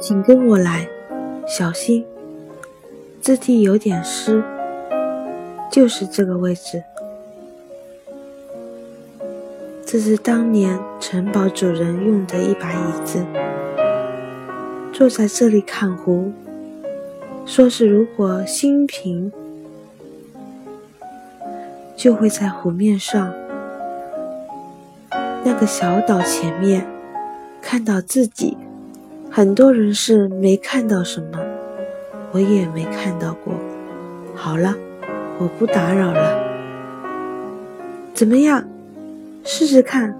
请跟我来，小心，字体有点湿，就是这个位置。这是当年城堡主人用的一把椅子，坐在这里看湖。说是如果心平，就会在湖面上那个小岛前面看到自己。很多人是没看到什么，我也没看到过。好了，我不打扰了。怎么样？试试看。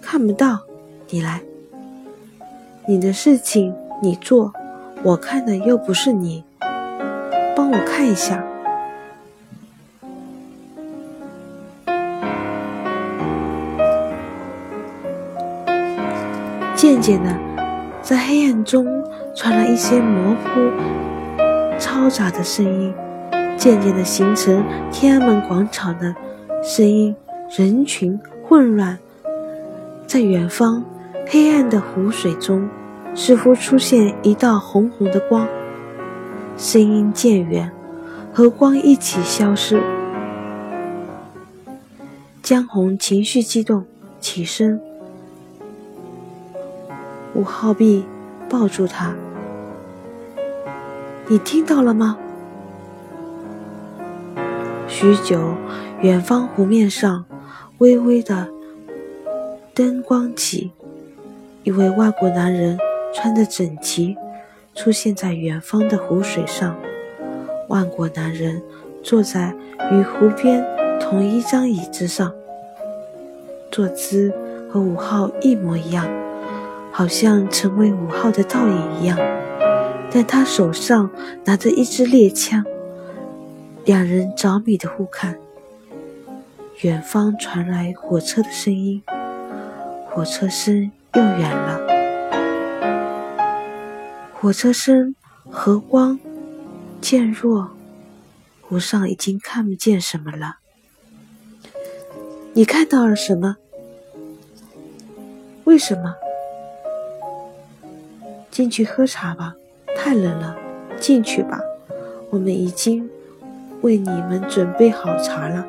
看不到，你来。你的事情你做，我看的又不是你。帮我看一下。渐渐的。在黑暗中传来一些模糊、嘈杂的声音，渐渐地形成天安门广场的声音，人群混乱。在远方，黑暗的湖水中，似乎出现一道红红的光。声音渐远，和光一起消失。江红情绪激动，起身。吴浩碧抱住他，你听到了吗？许久，远方湖面上微微的灯光起，一位外国男人穿着整齐出现在远方的湖水上。外国男人坐在与湖边同一张椅子上，坐姿和五号一模一样。好像成为五号的倒影一样，但他手上拿着一支猎枪，两人着迷的互看。远方传来火车的声音，火车声又远了。火车声和光渐弱，湖上已经看不见什么了。你看到了什么？为什么？进去喝茶吧，太冷了。进去吧，我们已经为你们准备好茶了。